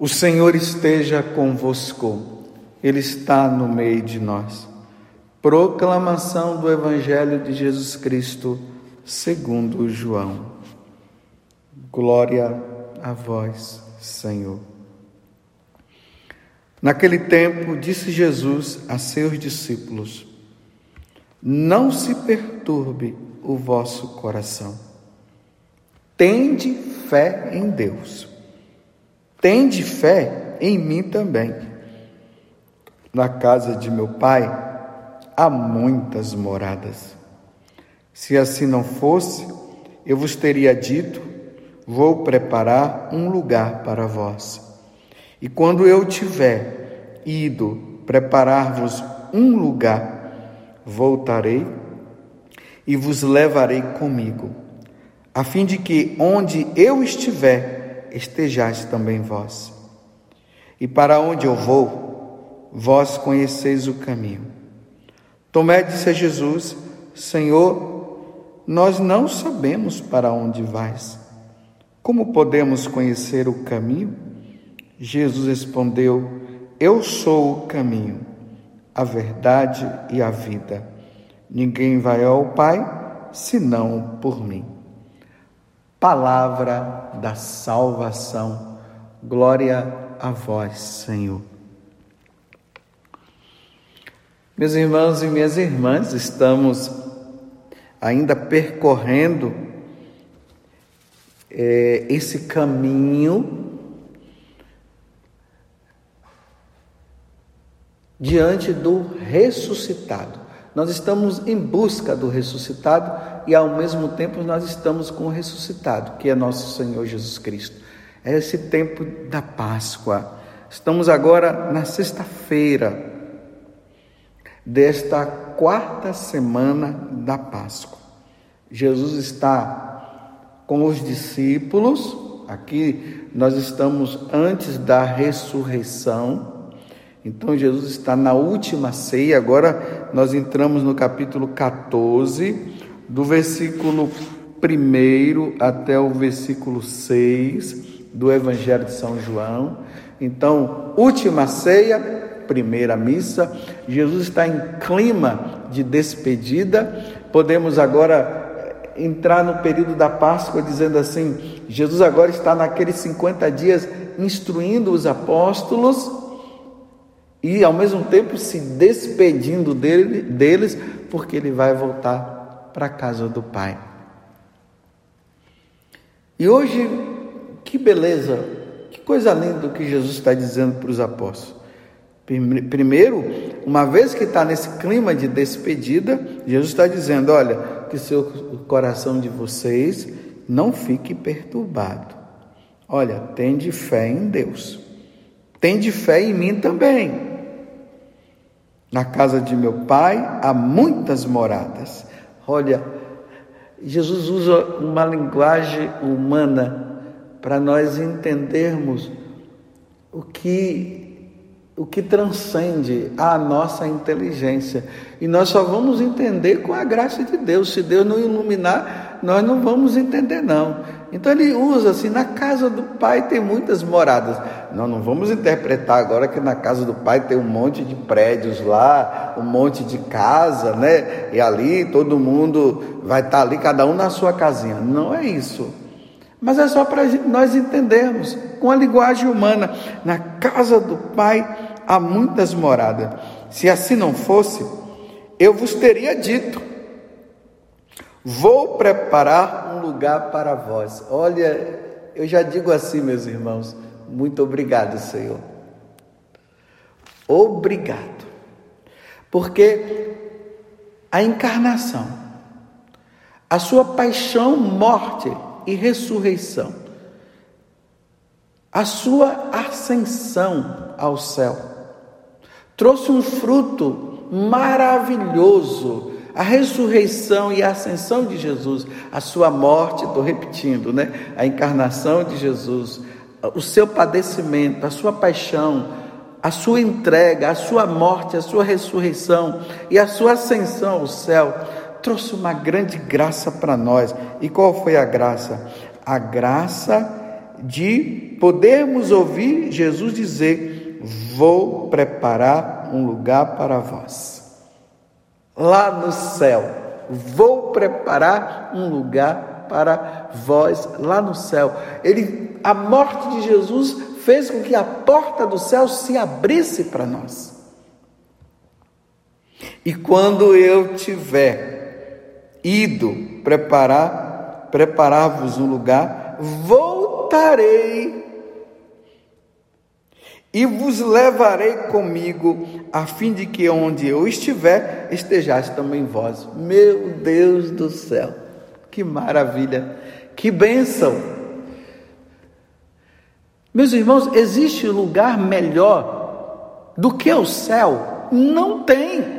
O Senhor esteja convosco, Ele está no meio de nós. Proclamação do Evangelho de Jesus Cristo, segundo João. Glória a vós, Senhor. Naquele tempo, disse Jesus a seus discípulos: Não se perturbe o vosso coração. Tende fé em Deus Tende fé em mim também. Na casa de meu pai há muitas moradas. Se assim não fosse, eu vos teria dito: vou preparar um lugar para vós. E quando eu tiver ido preparar-vos um lugar, voltarei e vos levarei comigo, a fim de que onde eu estiver, estejais também vós. E para onde eu vou, vós conheceis o caminho. Tomé disse a Jesus: Senhor, nós não sabemos para onde vais. Como podemos conhecer o caminho? Jesus respondeu: Eu sou o caminho, a verdade e a vida. Ninguém vai ao Pai senão por mim palavra da salvação. Glória a vós, Senhor. Meus irmãos e minhas irmãs, estamos ainda percorrendo é, esse caminho diante do ressuscitado. Nós estamos em busca do ressuscitado e ao mesmo tempo nós estamos com o ressuscitado, que é nosso Senhor Jesus Cristo. É esse tempo da Páscoa. Estamos agora na sexta-feira desta quarta semana da Páscoa. Jesus está com os discípulos, aqui nós estamos antes da ressurreição então Jesus está na última ceia, agora nós entramos no capítulo 14, do versículo 1 até o versículo 6 do Evangelho de São João. Então, última ceia, primeira missa, Jesus está em clima de despedida. Podemos agora eh, entrar no período da Páscoa dizendo assim: Jesus agora está naqueles 50 dias instruindo os apóstolos e ao mesmo tempo se despedindo dele, deles, porque ele vai voltar para a casa do Pai. E hoje, que beleza, que coisa linda que Jesus está dizendo para os apóstolos. Primeiro, uma vez que está nesse clima de despedida, Jesus está dizendo: olha, que seu coração de vocês não fique perturbado. Olha, tende fé em Deus. Tende fé em mim também. Na casa de meu pai há muitas moradas. Olha, Jesus usa uma linguagem humana para nós entendermos o que o que transcende a nossa inteligência. E nós só vamos entender com a graça de Deus. Se Deus não iluminar, nós não vamos entender não. Então ele usa assim, na casa do pai tem muitas moradas. Nós não vamos interpretar agora que na casa do pai tem um monte de prédios lá, um monte de casa, né? E ali todo mundo vai estar ali, cada um na sua casinha. Não é isso. Mas é só para nós entendermos, com a linguagem humana. Na casa do pai há muitas moradas. Se assim não fosse, eu vos teria dito Vou preparar um lugar para vós. Olha, eu já digo assim, meus irmãos, muito obrigado, Senhor. Obrigado. Porque a encarnação, a sua paixão, morte e ressurreição, a sua ascensão ao céu, trouxe um fruto maravilhoso a ressurreição e a ascensão de Jesus, a sua morte, estou repetindo, né? A encarnação de Jesus, o seu padecimento, a sua paixão, a sua entrega, a sua morte, a sua ressurreição e a sua ascensão ao céu trouxe uma grande graça para nós. E qual foi a graça? A graça de podermos ouvir Jesus dizer: Vou preparar um lugar para vós. Lá no céu, vou preparar um lugar para vós lá no céu. Ele, a morte de Jesus fez com que a porta do céu se abrisse para nós. E quando eu tiver ido preparar, preparar-vos um lugar, voltarei e vos levarei comigo, a fim de que onde eu estiver, estejais também vós. Meu Deus do céu, que maravilha, que bênção! Meus irmãos, existe lugar melhor do que o céu? Não tem.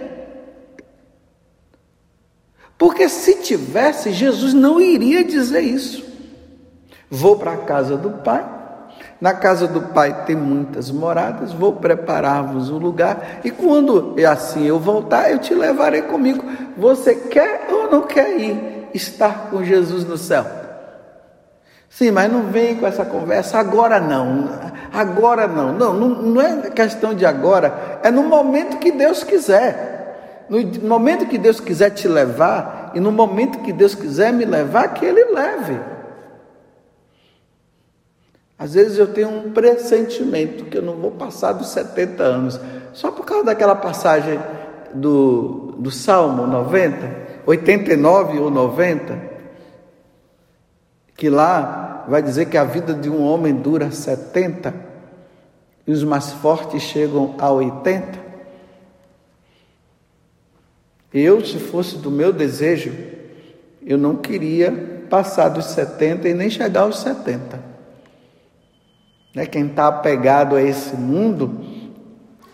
Porque se tivesse, Jesus não iria dizer isso. Vou para a casa do Pai. Na casa do Pai tem muitas moradas, vou preparar-vos um lugar, e quando assim eu voltar, eu te levarei comigo. Você quer ou não quer ir estar com Jesus no céu? Sim, mas não vem com essa conversa agora não. Agora não. Não, não, não é questão de agora, é no momento que Deus quiser. No momento que Deus quiser te levar e no momento que Deus quiser me levar, que Ele leve. Às vezes eu tenho um pressentimento que eu não vou passar dos 70 anos, só por causa daquela passagem do, do Salmo 90, 89 ou 90, que lá vai dizer que a vida de um homem dura 70 e os mais fortes chegam a 80. Eu, se fosse do meu desejo, eu não queria passar dos 70 e nem chegar aos 70. Né? Quem está apegado a esse mundo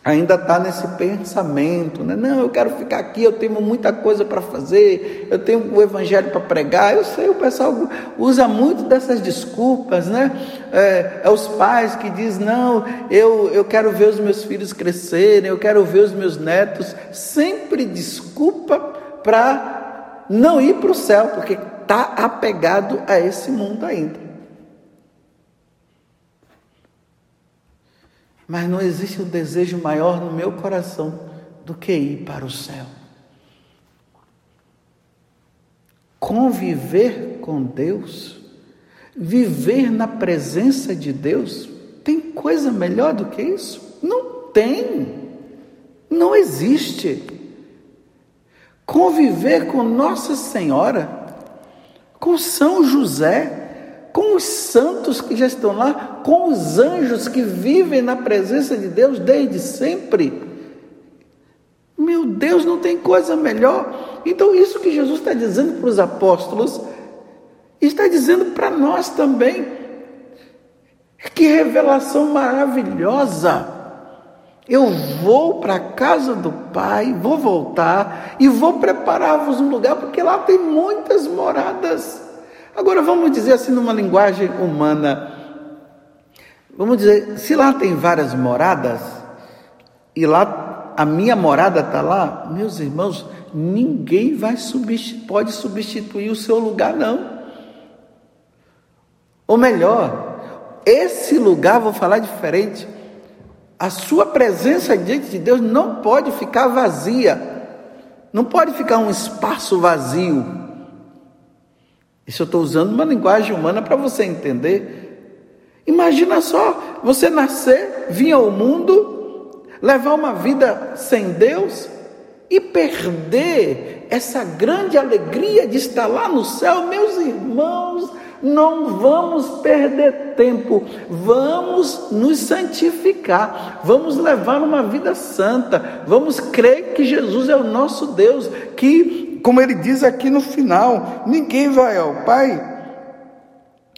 ainda está nesse pensamento, né? Não, eu quero ficar aqui, eu tenho muita coisa para fazer, eu tenho o evangelho para pregar. Eu sei, o pessoal usa muito dessas desculpas, né? É, é, os pais que dizem, não, eu, eu quero ver os meus filhos crescerem, eu quero ver os meus netos. Sempre desculpa para não ir para o céu, porque está apegado a esse mundo ainda. Mas não existe um desejo maior no meu coração do que ir para o céu. Conviver com Deus, viver na presença de Deus, tem coisa melhor do que isso? Não tem. Não existe. Conviver com Nossa Senhora, com São José, com os santos que já estão lá, com os anjos que vivem na presença de Deus desde sempre. Meu Deus, não tem coisa melhor. Então, isso que Jesus está dizendo para os apóstolos, está dizendo para nós também. Que revelação maravilhosa! Eu vou para a casa do Pai, vou voltar e vou preparar-vos um lugar, porque lá tem muitas moradas. Agora vamos dizer assim numa linguagem humana. Vamos dizer, se lá tem várias moradas e lá a minha morada está lá, meus irmãos, ninguém vai pode substituir o seu lugar não. Ou melhor, esse lugar, vou falar diferente, a sua presença diante de Deus não pode ficar vazia, não pode ficar um espaço vazio. Isso eu estou usando uma linguagem humana para você entender. Imagina só, você nascer, vir ao mundo, levar uma vida sem Deus e perder essa grande alegria de estar lá no céu, meus irmãos. Não vamos perder tempo, vamos nos santificar, vamos levar uma vida santa, vamos crer que Jesus é o nosso Deus, que como ele diz aqui no final, ninguém vai ao Pai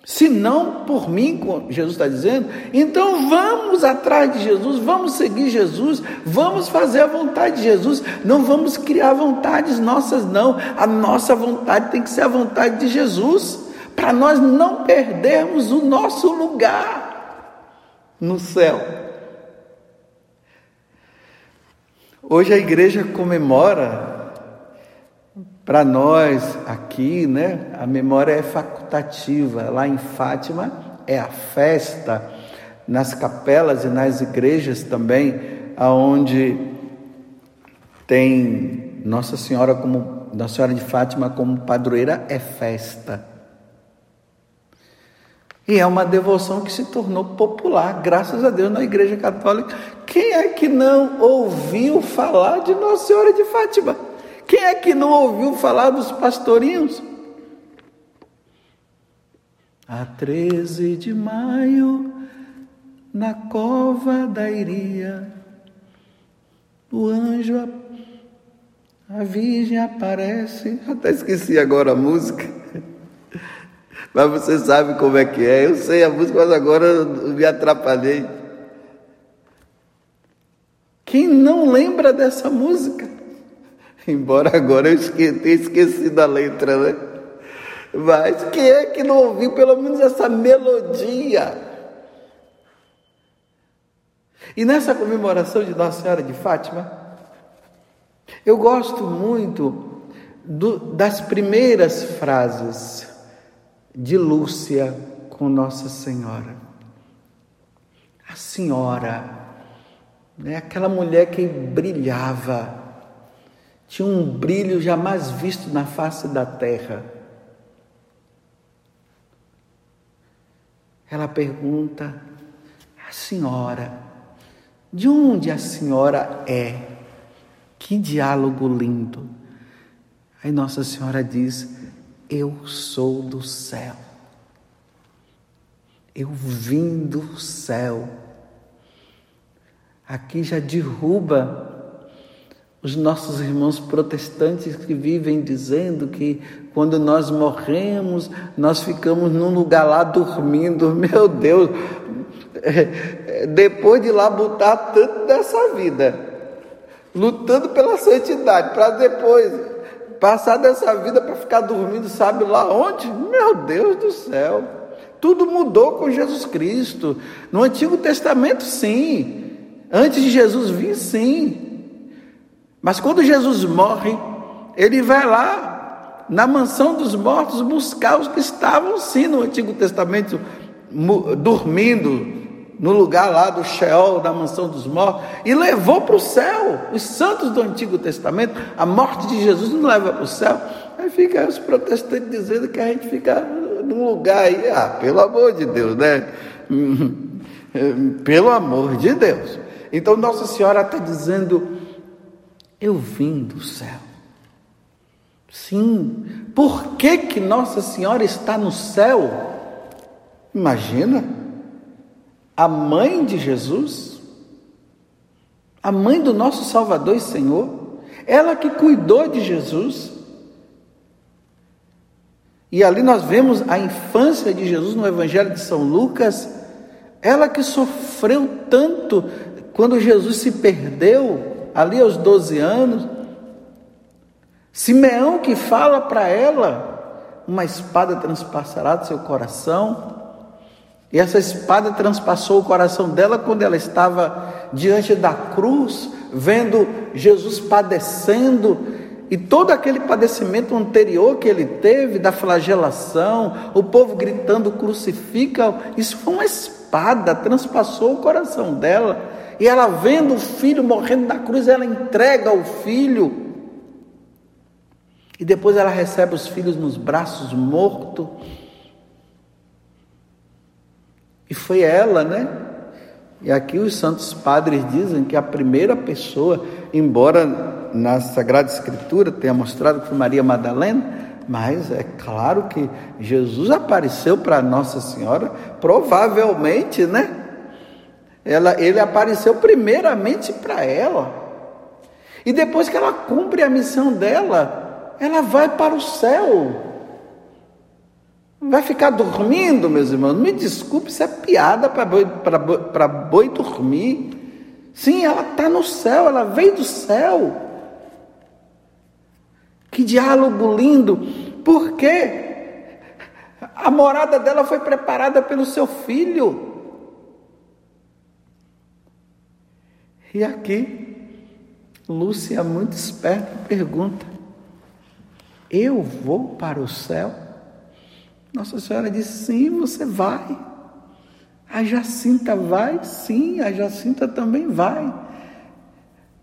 se não por mim, Jesus está dizendo, então vamos atrás de Jesus, vamos seguir Jesus, vamos fazer a vontade de Jesus, não vamos criar vontades nossas, não, a nossa vontade tem que ser a vontade de Jesus, para nós não perdermos o nosso lugar no céu. Hoje a igreja comemora para nós aqui, né, a memória é facultativa. Lá em Fátima é a festa nas capelas e nas igrejas também, aonde tem Nossa Senhora como Nossa Senhora de Fátima como padroeira é festa. E é uma devoção que se tornou popular, graças a Deus, na Igreja Católica. Quem é que não ouviu falar de Nossa Senhora de Fátima? Quem é que não ouviu falar dos pastorinhos? A 13 de maio, na cova da Iria, o anjo, a virgem aparece. Até esqueci agora a música. Mas você sabe como é que é. Eu sei a música, mas agora me atrapalhei. Quem não lembra dessa música? Embora agora eu tenha esquecido a letra, né? Mas quem é que não ouviu pelo menos essa melodia? E nessa comemoração de Nossa Senhora de Fátima, eu gosto muito do, das primeiras frases de Lúcia com Nossa Senhora. A Senhora, né, aquela mulher que brilhava, tinha um brilho jamais visto na face da terra. Ela pergunta: A senhora, de onde a senhora é? Que diálogo lindo. Aí Nossa Senhora diz: Eu sou do céu. Eu vim do céu. Aqui já derruba os nossos irmãos protestantes que vivem dizendo que quando nós morremos, nós ficamos num lugar lá dormindo. Meu Deus, é, é, depois de lá botar tanto dessa vida, lutando pela santidade, para depois passar dessa vida para ficar dormindo, sabe lá onde? Meu Deus do céu. Tudo mudou com Jesus Cristo. No Antigo Testamento, sim. Antes de Jesus vir, sim. Mas quando Jesus morre, ele vai lá na mansão dos mortos buscar os que estavam sim no Antigo Testamento dormindo no lugar lá do Sheol, da mansão dos mortos, e levou para o céu os santos do Antigo Testamento. A morte de Jesus não leva para o céu. Aí fica os protestantes dizendo que a gente fica num lugar aí, ah, pelo amor de Deus, né? Pelo amor de Deus. Então Nossa Senhora está dizendo eu vim do céu. Sim, por que, que Nossa Senhora está no céu? Imagina, a mãe de Jesus, a mãe do nosso Salvador e Senhor, ela que cuidou de Jesus. E ali nós vemos a infância de Jesus no Evangelho de São Lucas, ela que sofreu tanto quando Jesus se perdeu, ali aos 12 anos, Simeão que fala para ela, uma espada transpassará do seu coração, e essa espada transpassou o coração dela quando ela estava diante da cruz, vendo Jesus padecendo, e todo aquele padecimento anterior que ele teve, da flagelação, o povo gritando crucifica, isso foi uma espada, transpassou o coração dela. E ela vendo o filho morrendo na cruz, ela entrega o filho. E depois ela recebe os filhos nos braços morto. E foi ela, né? E aqui os santos padres dizem que a primeira pessoa, embora na Sagrada Escritura tenha mostrado que foi Maria Madalena, mas é claro que Jesus apareceu para Nossa Senhora, provavelmente, né? Ela, ele apareceu primeiramente para ela. E depois que ela cumpre a missão dela, ela vai para o céu. Vai ficar dormindo, meus irmãos? Me desculpe, isso é piada para boi, boi dormir. Sim, ela está no céu, ela veio do céu. Que diálogo lindo. Por quê? A morada dela foi preparada pelo seu filho. E aqui, Lúcia, muito esperta, pergunta: Eu vou para o céu? Nossa Senhora disse: Sim, você vai. A Jacinta vai? Sim, a Jacinta também vai.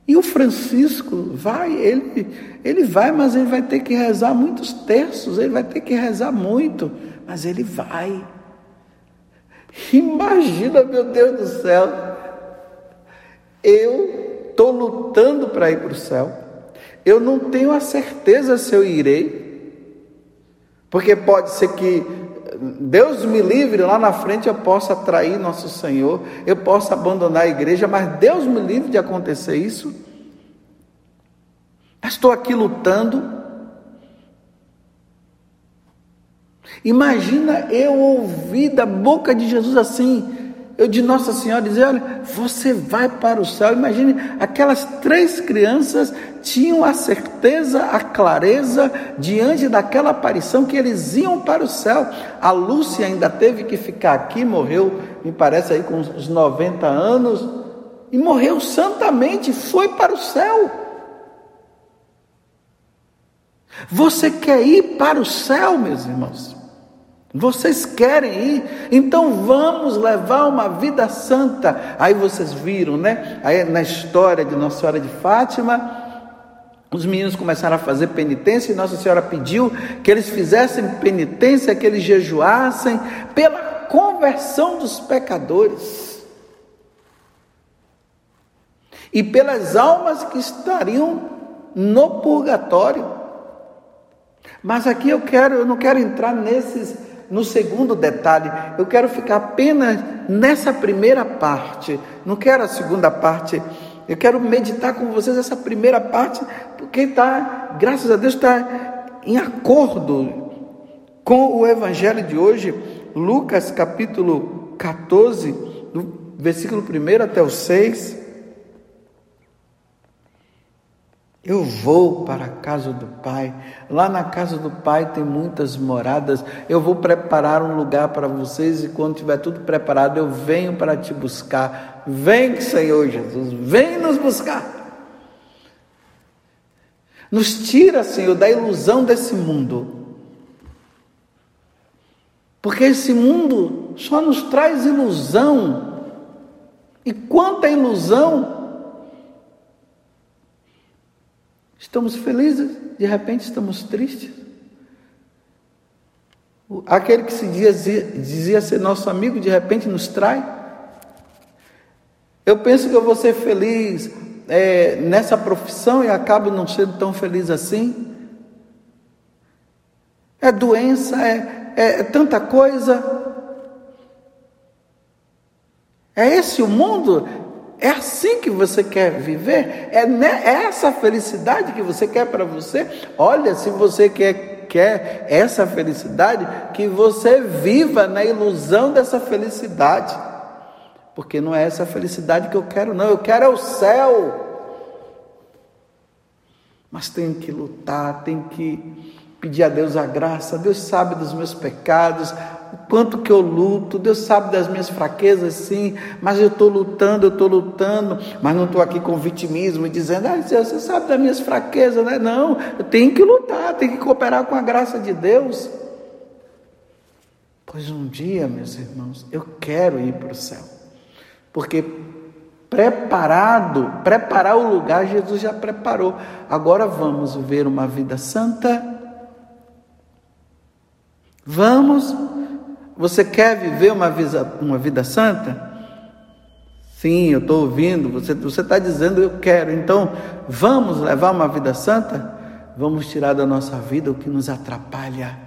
E o Francisco vai, ele, ele vai, mas ele vai ter que rezar muitos terços, ele vai ter que rezar muito, mas ele vai. Imagina, meu Deus do céu, eu estou lutando para ir para o céu, eu não tenho a certeza se eu irei, porque pode ser que Deus me livre, lá na frente eu possa trair nosso Senhor, eu possa abandonar a igreja, mas Deus me livre de acontecer isso. Estou aqui lutando. Imagina eu ouvir da boca de Jesus assim, eu de Nossa Senhora dizer, olha, você vai para o céu. Imagine, aquelas três crianças tinham a certeza, a clareza diante daquela aparição que eles iam para o céu. A Lúcia ainda teve que ficar aqui, morreu, me parece aí com uns 90 anos, e morreu santamente, foi para o céu. Você quer ir para o céu, meus irmãos? Vocês querem ir? Então vamos levar uma vida santa. Aí vocês viram, né? Aí na história de Nossa Senhora de Fátima, os meninos começaram a fazer penitência e Nossa Senhora pediu que eles fizessem penitência, que eles jejuassem pela conversão dos pecadores e pelas almas que estariam no purgatório. Mas aqui eu quero, eu não quero entrar nesses no segundo detalhe, eu quero ficar apenas nessa primeira parte, não quero a segunda parte. Eu quero meditar com vocês essa primeira parte, porque está, graças a Deus, está em acordo com o evangelho de hoje, Lucas capítulo 14, do versículo 1 até o 6. Eu vou para a casa do Pai. Lá na casa do Pai tem muitas moradas. Eu vou preparar um lugar para vocês e quando tiver tudo preparado, eu venho para te buscar. Vem, Senhor Jesus, vem nos buscar. Nos tira, Senhor, da ilusão desse mundo. Porque esse mundo só nos traz ilusão. E quanta ilusão Estamos felizes, de repente estamos tristes. Aquele que se dizia, dizia ser nosso amigo, de repente nos trai. Eu penso que eu vou ser feliz é, nessa profissão e acabo não sendo tão feliz assim. É doença, é, é, é tanta coisa. É esse o mundo? É assim que você quer viver? É, é essa felicidade que você quer para você? Olha, se você quer, quer essa felicidade, que você viva na ilusão dessa felicidade. Porque não é essa felicidade que eu quero, não. Eu quero é o céu. Mas tem que lutar, tem que pedir a Deus a graça. Deus sabe dos meus pecados, o quanto que eu luto. Deus sabe das minhas fraquezas, sim, mas eu estou lutando, eu estou lutando, mas não estou aqui com vitimismo e dizendo, ah, você sabe das minhas fraquezas, né? Não, eu tenho que lutar, tenho que cooperar com a graça de Deus. Pois um dia, meus irmãos, eu quero ir para o céu, porque preparado, preparar o lugar, Jesus já preparou. Agora vamos ver uma vida santa Vamos? Você quer viver uma vida, uma vida santa? Sim, eu estou ouvindo. Você está dizendo eu quero. Então, vamos levar uma vida santa? Vamos tirar da nossa vida o que nos atrapalha.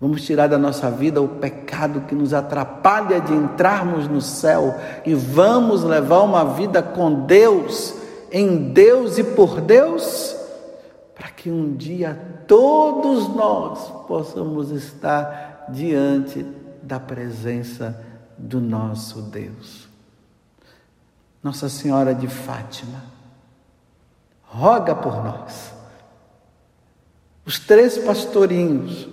Vamos tirar da nossa vida o pecado que nos atrapalha de entrarmos no céu e vamos levar uma vida com Deus, em Deus e por Deus para que um dia todos nós possamos estar diante da presença do nosso Deus. Nossa Senhora de Fátima, roga por nós. Os três pastorinhos,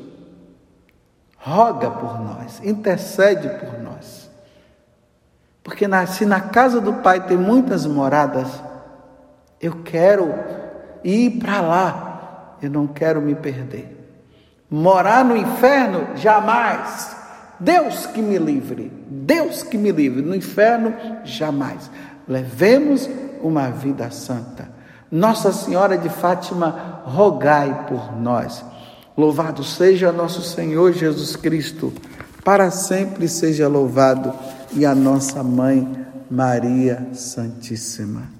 roga por nós, intercede por nós. Porque se na casa do Pai tem muitas moradas, eu quero ir para lá, eu não quero me perder. Morar no inferno, jamais. Deus que me livre, Deus que me livre, no inferno jamais. Levemos uma vida santa. Nossa Senhora de Fátima, rogai por nós. Louvado seja nosso Senhor Jesus Cristo, para sempre seja louvado, e a nossa mãe Maria Santíssima.